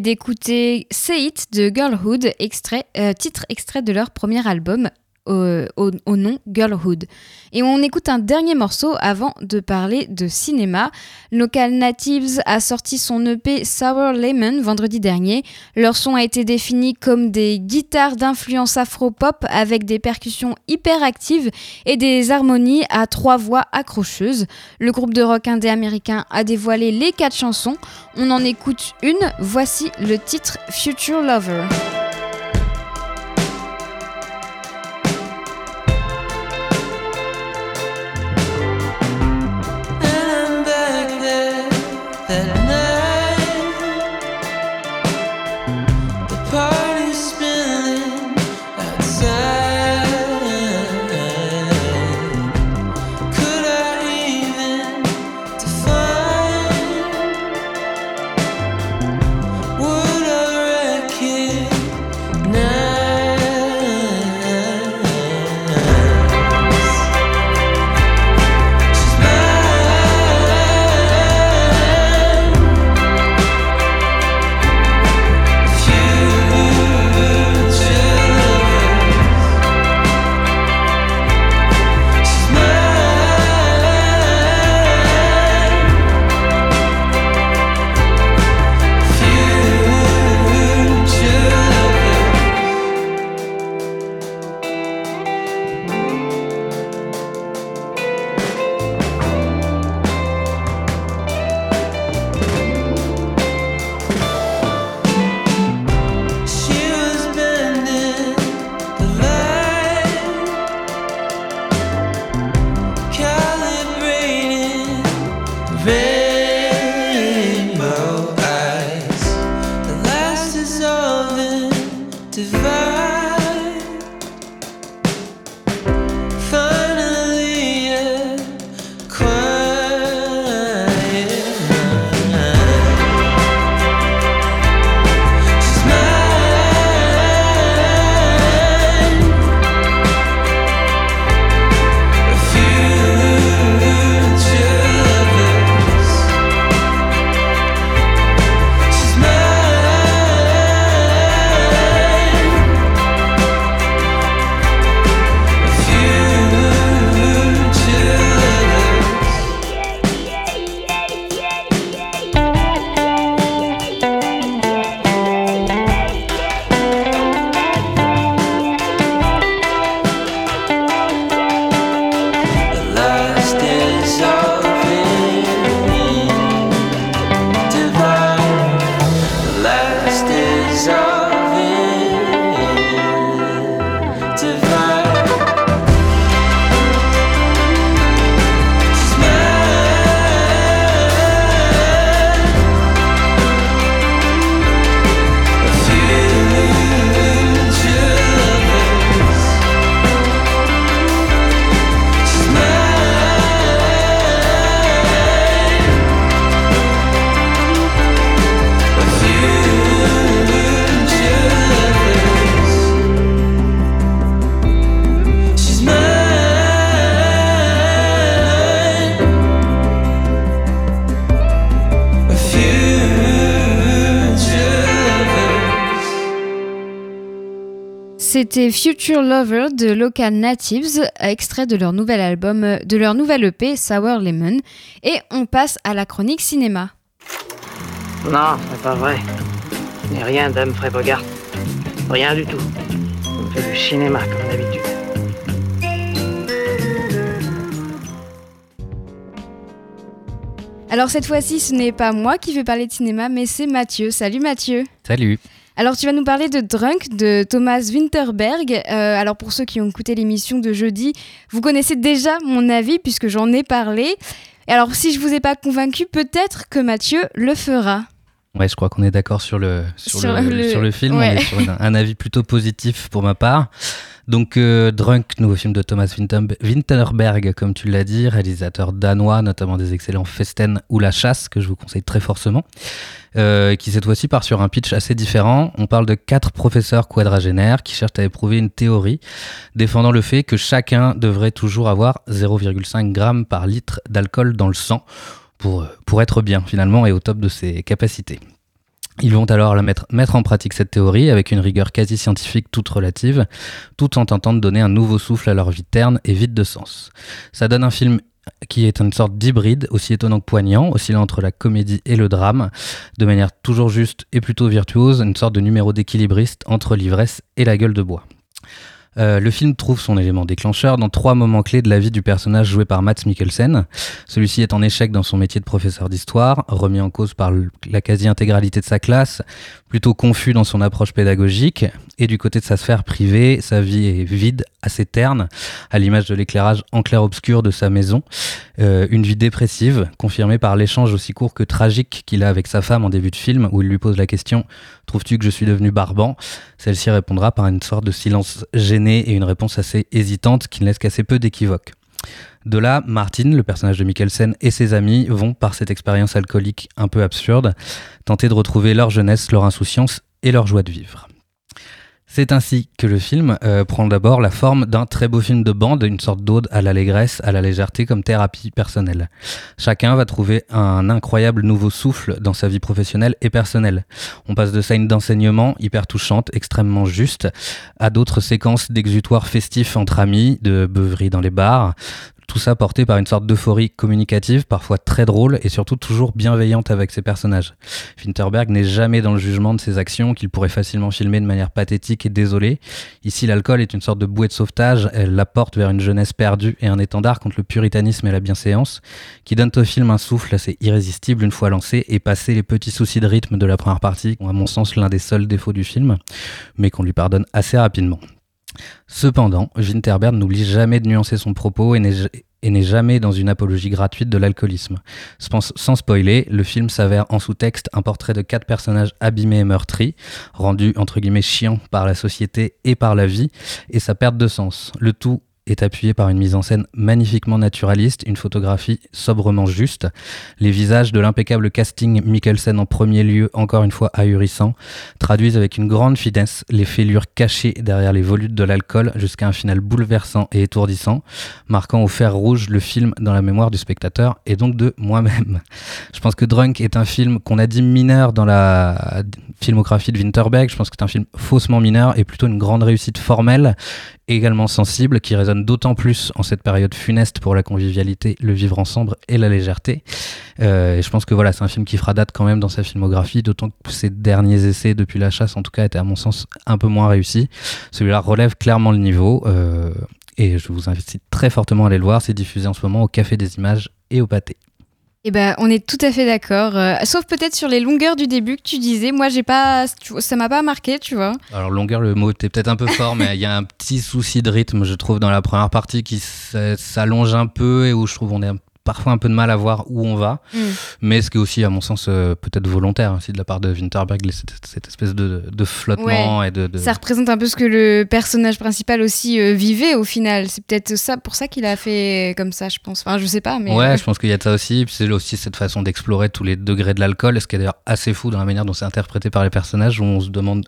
d'écouter Say It de Girlhood, euh, titre extrait de leur premier album au, nom Girlhood. Et on écoute un dernier morceau avant de parler de cinéma. Local Natives a sorti son EP Sour Lemon vendredi dernier. Leur son a été défini comme des guitares d'influence afro-pop avec des percussions hyper actives et des harmonies à trois voix accrocheuses. Le groupe de rock indé américain a dévoilé les quatre chansons. On en écoute une. Voici le titre Future Lover. C'était Future Lover de Local Natives, extrait de leur nouvel album, de leur nouvel EP Sour Lemon. Et on passe à la chronique cinéma. Non, c'est pas vrai. Je rien d'Humphrey Bogart. Rien du tout. On fait du cinéma comme d'habitude. Alors cette fois-ci, ce n'est pas moi qui vais parler de cinéma, mais c'est Mathieu. Salut Mathieu. Salut. Alors tu vas nous parler de Drunk de Thomas Winterberg. Euh, alors pour ceux qui ont écouté l'émission de jeudi, vous connaissez déjà mon avis puisque j'en ai parlé. Et alors si je vous ai pas convaincu, peut-être que Mathieu le fera. Ouais, je crois qu'on est d'accord sur le, sur, le, sur le film. On est sur un, avis plutôt positif pour ma part. Donc, euh, Drunk, nouveau film de Thomas Winterberg, comme tu l'as dit, réalisateur danois, notamment des excellents Festen ou La Chasse, que je vous conseille très forcément, euh, qui cette fois-ci part sur un pitch assez différent. On parle de quatre professeurs quadragénaires qui cherchent à éprouver une théorie défendant le fait que chacun devrait toujours avoir 0,5 g par litre d'alcool dans le sang pour, pour être bien finalement et au top de ses capacités. Ils vont alors la mettre, mettre en pratique cette théorie avec une rigueur quasi scientifique toute relative, tout en tentant de donner un nouveau souffle à leur vie terne et vide de sens. Ça donne un film qui est une sorte d'hybride, aussi étonnant que poignant, oscillant entre la comédie et le drame, de manière toujours juste et plutôt virtuose, une sorte de numéro d'équilibriste entre l'ivresse et la gueule de bois. Euh, le film trouve son élément déclencheur dans trois moments clés de la vie du personnage joué par Matt Mikkelsen. Celui-ci est en échec dans son métier de professeur d'histoire, remis en cause par la quasi-intégralité de sa classe, plutôt confus dans son approche pédagogique, et du côté de sa sphère privée, sa vie est vide, assez terne, à l'image de l'éclairage en clair-obscur de sa maison. Euh, une vie dépressive, confirmée par l'échange aussi court que tragique qu'il a avec sa femme en début de film, où il lui pose la question Trouves-tu que je suis devenu barbant? Celle-ci répondra par une sorte de silence gêné et une réponse assez hésitante qui ne laisse qu'assez peu d'équivoque. De là, Martin, le personnage de Mikkelsen, et ses amis vont, par cette expérience alcoolique un peu absurde, tenter de retrouver leur jeunesse, leur insouciance et leur joie de vivre. C'est ainsi que le film euh, prend d'abord la forme d'un très beau film de bande, une sorte d'ode à l'allégresse, à la légèreté comme thérapie personnelle. Chacun va trouver un incroyable nouveau souffle dans sa vie professionnelle et personnelle. On passe de scènes d'enseignement hyper touchantes, extrêmement justes, à d'autres séquences d'exutoires festifs entre amis, de beuveries dans les bars, tout ça porté par une sorte d'euphorie communicative, parfois très drôle et surtout toujours bienveillante avec ses personnages. Finterberg n'est jamais dans le jugement de ses actions qu'il pourrait facilement filmer de manière pathétique et désolée. Ici, l'alcool est une sorte de bouée de sauvetage, elle l'apporte vers une jeunesse perdue et un étendard contre le puritanisme et la bienséance, qui donne au film un souffle assez irrésistible une fois lancé et passé les petits soucis de rythme de la première partie, à mon sens l'un des seuls défauts du film, mais qu'on lui pardonne assez rapidement. Cependant, Winterberg n'oublie jamais de nuancer son propos et n'est jamais dans une apologie gratuite de l'alcoolisme. Sans spoiler, le film s'avère en sous-texte un portrait de quatre personnages abîmés et meurtris, rendus entre guillemets chiants par la société et par la vie, et sa perte de sens. Le tout est appuyé par une mise en scène magnifiquement naturaliste, une photographie sobrement juste. Les visages de l'impeccable casting Mikkelsen en premier lieu, encore une fois ahurissant, traduisent avec une grande finesse les fêlures cachées derrière les volutes de l'alcool jusqu'à un final bouleversant et étourdissant, marquant au fer rouge le film dans la mémoire du spectateur et donc de moi-même. Je pense que Drunk est un film qu'on a dit mineur dans la filmographie de Winterberg. Je pense que c'est un film faussement mineur et plutôt une grande réussite formelle également sensible, qui résonne d'autant plus en cette période funeste pour la convivialité, le vivre ensemble et la légèreté. Euh, et je pense que voilà, c'est un film qui fera date quand même dans sa filmographie, d'autant que ses derniers essais depuis la chasse, en tout cas, étaient à mon sens un peu moins réussis. Celui-là relève clairement le niveau. Euh, et je vous invite très fortement à aller le voir. C'est diffusé en ce moment au Café des Images et au Pâté. Eh ben, on est tout à fait d'accord. Euh, sauf peut-être sur les longueurs du début que tu disais. Moi, j'ai pas, ça m'a pas marqué, tu vois. Alors longueur, le mot était peut-être un peu fort, mais il y a un petit souci de rythme, je trouve, dans la première partie qui s'allonge un peu et où je trouve on est un parfois un peu de mal à voir où on va, mm. mais ce qui est aussi, à mon sens, euh, peut-être volontaire aussi de la part de Winterberg, cette, espèce de, flottement et de, Ça représente un peu ce que le personnage principal aussi euh, vivait au final. C'est peut-être ça pour ça qu'il a fait comme ça, je pense. Enfin, je sais pas, mais. Ouais, euh, je pense qu'il y a de ça aussi. C'est aussi cette façon d'explorer tous les degrés de l'alcool, ce qui est d'ailleurs assez fou dans la manière dont c'est interprété par les personnages, où on se demande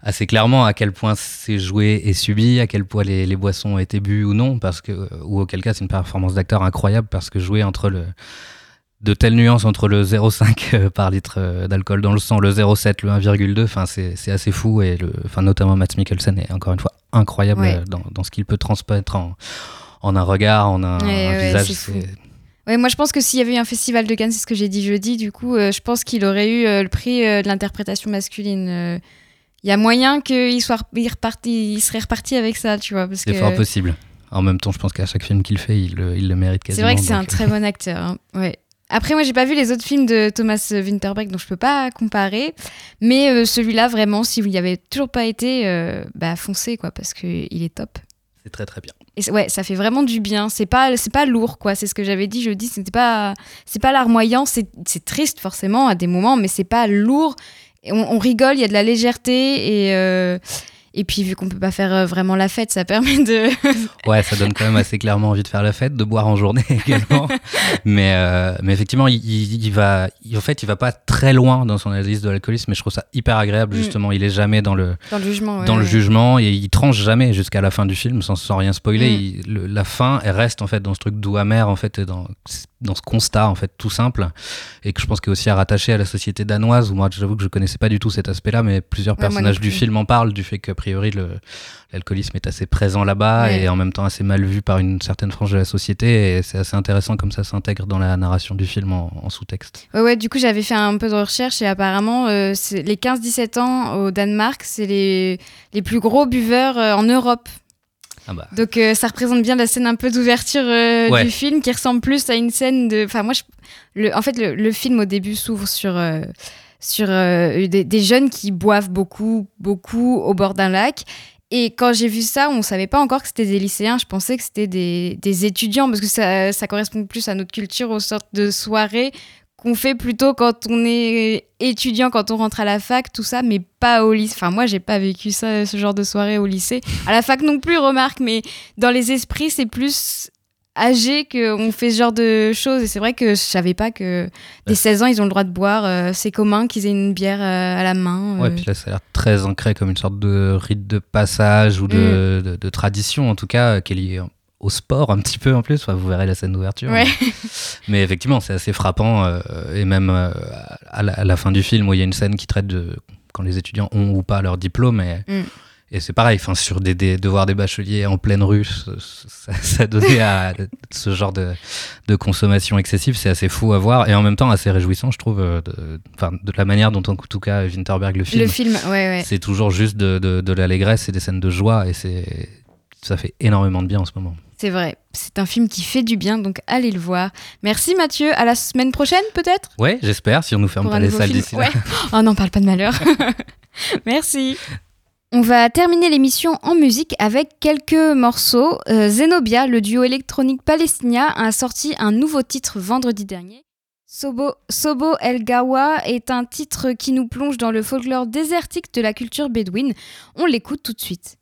assez clairement à quel point c'est joué et subi, à quel point les, les, boissons ont été bues ou non, parce que, ou auquel cas c'est une performance d'acteur incroyable, parce que jouer entre le de telles nuances entre le 0,5 euh, par litre euh, d'alcool dans le sang, le 0,7, le 1,2, enfin c'est assez fou et le, enfin notamment Matt Mikkelsen est encore une fois incroyable euh, dans, dans, ce qu'il peut transmettre en, en, un regard, en un, visage. Ouais, moi je pense que s'il y avait eu un festival de Cannes, c'est ce que j'ai dit jeudi, du coup, je pense qu'il aurait eu le prix de l'interprétation masculine il y a moyen qu'il soit il reparti, il serait reparti avec ça, tu vois. C'est fort possible. En même temps, je pense qu'à chaque film qu'il fait, il, il, le mérite quasiment. C'est vrai que c'est un très bon acteur. Hein. Ouais. Après, moi, j'ai pas vu les autres films de Thomas Winterberg, donc je peux pas comparer. Mais euh, celui-là, vraiment, si vous n'y avez toujours pas été, euh, bah foncez, quoi, parce qu'il est top. C'est très très bien. Et ouais, ça fait vraiment du bien. C'est pas, c'est pas lourd, quoi. C'est ce que j'avais dit jeudi. C'était pas, c'est pas larmoyant. C'est, c'est triste forcément à des moments, mais c'est pas lourd on, rigole, il y a de la légèreté et. Euh, et puis, vu qu'on peut pas faire euh, vraiment la fête, ça permet de. ouais, ça donne quand même assez clairement envie de faire la fête, de boire en journée également. mais, euh, mais effectivement, il, va, en fait, il va pas très loin dans son analyse de l'alcoolisme, mais je trouve ça hyper agréable, mm. justement. Il est jamais dans le, dans le jugement. dans le jugement et il tranche jamais jusqu'à la fin du film, sans, sans rien spoiler. Mm. la fin, elle reste en fait dans ce truc doux amer, en fait, dans dans ce constat en fait tout simple et que je pense qu'il est aussi à rattacher à la société danoise où moi j'avoue que je connaissais pas du tout cet aspect-là mais plusieurs personnages du film en parlent du fait qu'a priori l'alcoolisme est assez présent là-bas et en même temps assez mal vu par une certaine frange de la société et c'est assez intéressant comme ça s'intègre dans la narration du film en, sous-texte. Ouais, ouais, du coup j'avais fait un peu de recherche et apparemment euh, les 15-17 ans au Danemark c'est les, les plus gros buveurs euh, en Europe. Ah bah. Donc euh, ça représente bien la scène un peu d'ouverture euh, du film qui ressemble plus à une scène de. Enfin moi, je... le... en fait le, film au début s'ouvre sur euh, sur des, jeunes qui boivent beaucoup beaucoup au bord d'un lac. Et quand j'ai vu ça, on savait pas encore que c'était des lycéens. Je pensais que c'était des, des, étudiants parce que ça, ça correspond plus à notre culture, aux sortes de soirées qu'on fait plutôt quand on est étudiant, quand on rentre à la fac, tout ça, mais pas au lycée. Enfin, moi, j'ai pas vécu ça, ce genre de soirée au lycée. À la fac non plus, remarque, mais dans les esprits, c'est plus âgé qu'on fait ce genre de choses. Et c'est vrai que je savais pas que des 16 ans, ils ont le droit de boire. Euh, c'est commun qu'ils aient une bière euh, à la main. Ouais, euh. puis là, ça a l'air très ancré comme une sorte de rite de passage ou de, mm. de tradition, en tout cas, qui est liée au sport un petit peu en plus. vous verrez la scène d'ouverture. Mais, effectivement, c'est assez frappant. Euh, et même euh, à, la, fin du film, où il y a une scène qui traite de quand les étudiants ont ou pas leur diplôme. Et, mm. et c'est pareil, sur des, des, de voir des bacheliers en pleine rue, ça, ça donnait à ce genre de, de consommation excessive. C'est assez fou à voir et en même temps assez réjouissant, je trouve, euh, de, de la manière dont, en tout cas, Winterberg le film. Le film, ouais, ouais. C'est toujours juste de, de l'allégresse et des scènes de joie. Et c'est ça fait énormément de bien en ce moment. C'est vrai, c'est un film qui fait du bien, donc allez le voir. Merci Mathieu, à la semaine prochaine peut-être? Ouais, j'espère, si on nous ferme pas les salles d'ici là. oh non, parle pas de malheur. Merci. On va terminer l'émission en musique avec quelques morceaux. Euh, Zenobia, le duo électronique palestinien, a sorti un nouveau titre vendredi dernier. Sobo, Sobo El Gawa est un titre qui nous plonge dans le folklore désertique de la culture bédouine. On l'écoute tout de suite.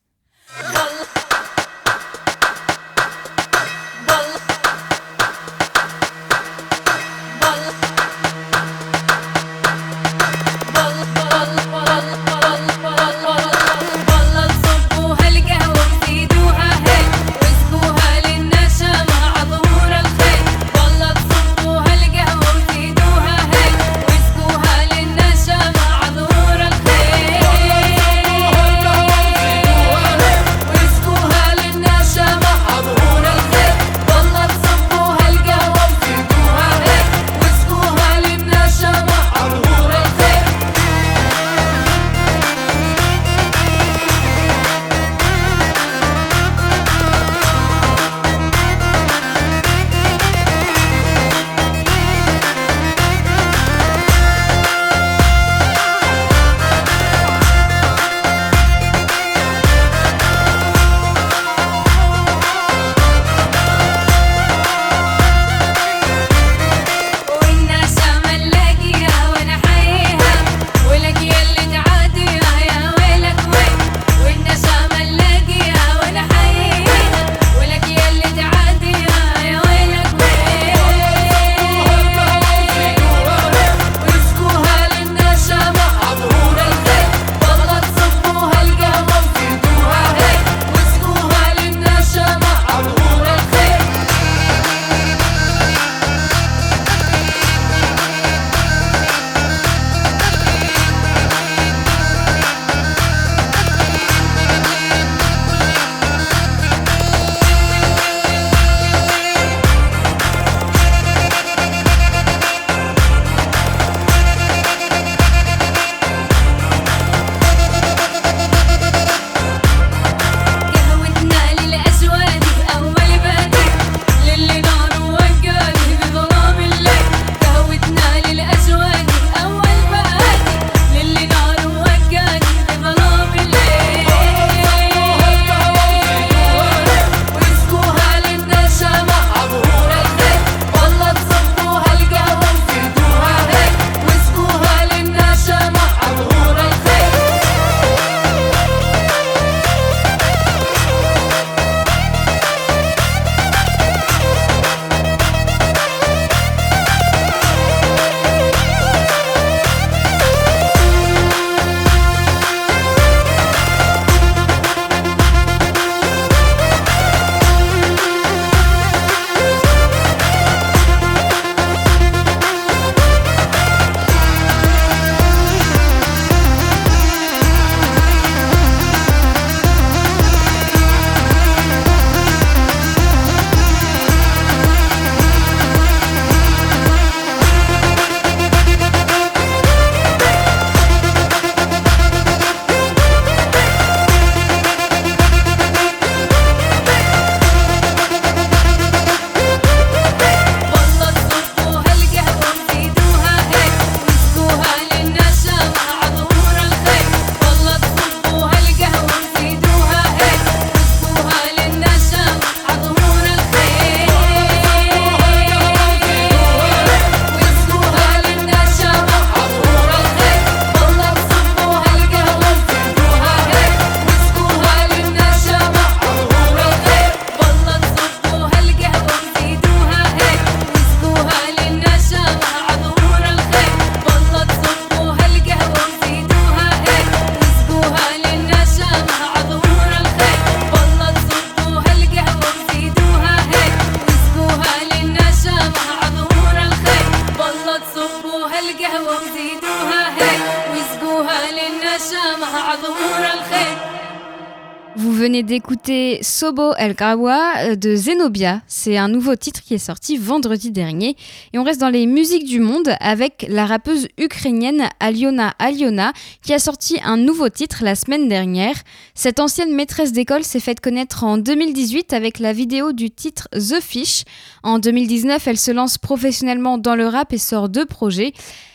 Sobo El Grawa euh, de Zenobia. C'est un nouveau titre qui est sorti vendredi dernier. Et on reste dans les musiques du monde avec la rappeuse ukrainienne Aliona Aliona qui a sorti un nouveau titre la semaine dernière. Cette ancienne maîtresse d'école s'est faite connaître en 2018 avec la vidéo du titre The Fish. En 2019, elle se lance professionnellement dans le rap et sort deux projets.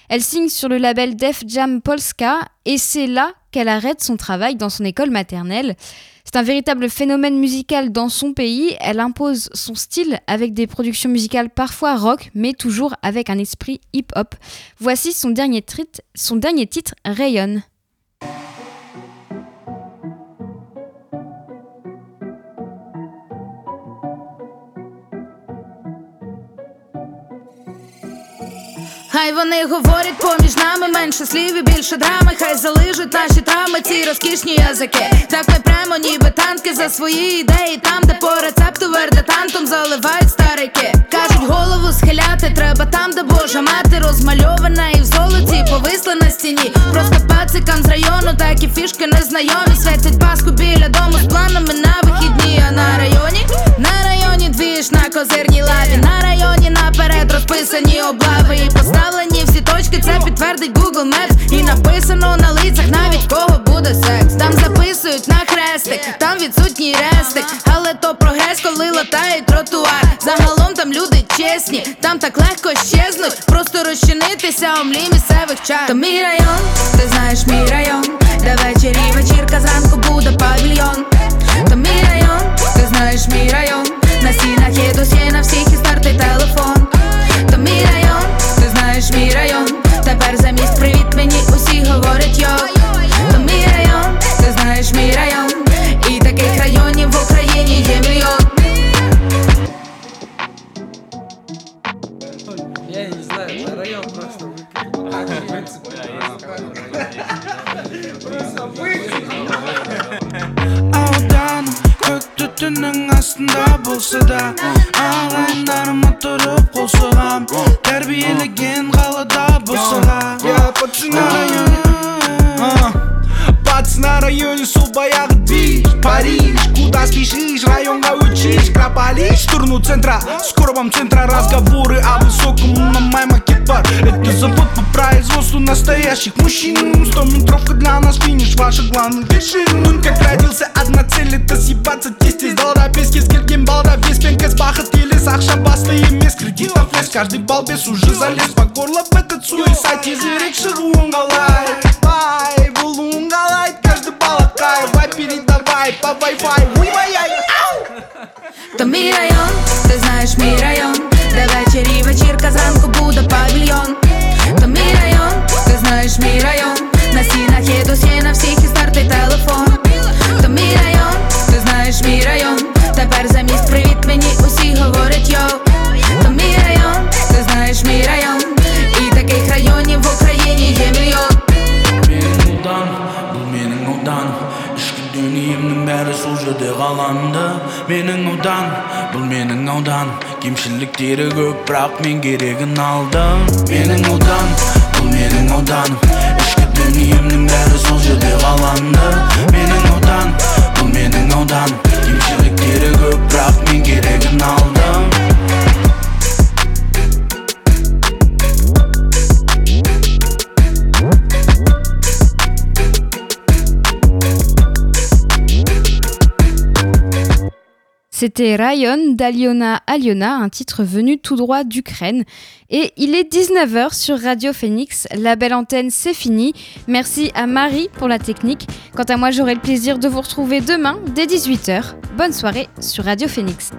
Elle signe sur le label Def Jam Polska et c'est là qu'elle arrête son travail dans son école maternelle. C'est un véritable phénomène musical dans son pays. Elle impose son style avec des productions musicales parfois rock, mais toujours avec un esprit hip-hop. Voici son dernier, son dernier titre, Rayon. Хай вони говорять поміж нами менше слів і більше драми, хай залижуть наші травми, ці розкішні язики. Так ми прямо, ніби танки за свої ідеї. Там, де по рецепту вердетантом заливають старики. Кажуть, голову схиляти треба там, де Божа мати розмальована і в золоті повисла на стіні. Просто пацикам з району, такі фішки незнайомі. Святять паску біля дому з планами на вихідні. А на районі двіж на козирній лаві. На районі наперед розписані облави і Поставлені всі точки, це підтвердить Google Maps І написано на лицях навіть кого буде секс. Там записують на хрестик, там відсутній рестик, але то прогрес, коли латають тротуар. Загалом там люди чесні, там так легко щезнуть, просто розчинитися у млі місцевих чар. То мій район, ти знаєш мій район, де ввечері вечірка зранку буде павільйон. То мій район, ти знаєш мій район, συναχέντος και να ψύχεις πάρτε τα түннің астында болса да ағайындарыма тұрып қол соғам тәрбиелеген қалада босаға на районе районе сол баяғы бич Париж, куда спешишь, районға учишь Кропалишь, в центра Скоро вам центра разговоры о высоком На май макет бар Это завод по производству настоящих мужчин. Сто метровка для нас финиш, ваша главная вершина Он как родился, одна цель это съебаться тесте. Балда без кез келген балда без пенкес бақыт елес Ақша басты кредитов лес Каждый балбес уже залез по горло в этот суицид Тезірек шығуын қалай Бай, болуын қалайды каждый балақай Вай передавай по Wi-Fi Уй-вай-яй, То мій район, ти знаєш мій район Де вечері вечірка зранку буде павільйон То мій район, ти знаєш мій район На стінах є досі на всіх і стартий телефон То мій район, ти знаєш мій район Менің аудан, бұл менің аудан. Кемшіліктері көп, бірақ мен керегін алдым. Менің аудан, бұл менің ауданым Ішкі дүниемнің бәрі сол жерде қаланды Менің аудан, бұл менің ауданым Кемшіліктері көп, бірақ мен керегін алдым. C'était Rayon d'Aliona Aliona, un titre venu tout droit d'Ukraine. Et il est 19h sur Radio Phoenix. La belle antenne, c'est fini. Merci à Marie pour la technique. Quant à moi, j'aurai le plaisir de vous retrouver demain dès 18h. Bonne soirée sur Radio Phoenix.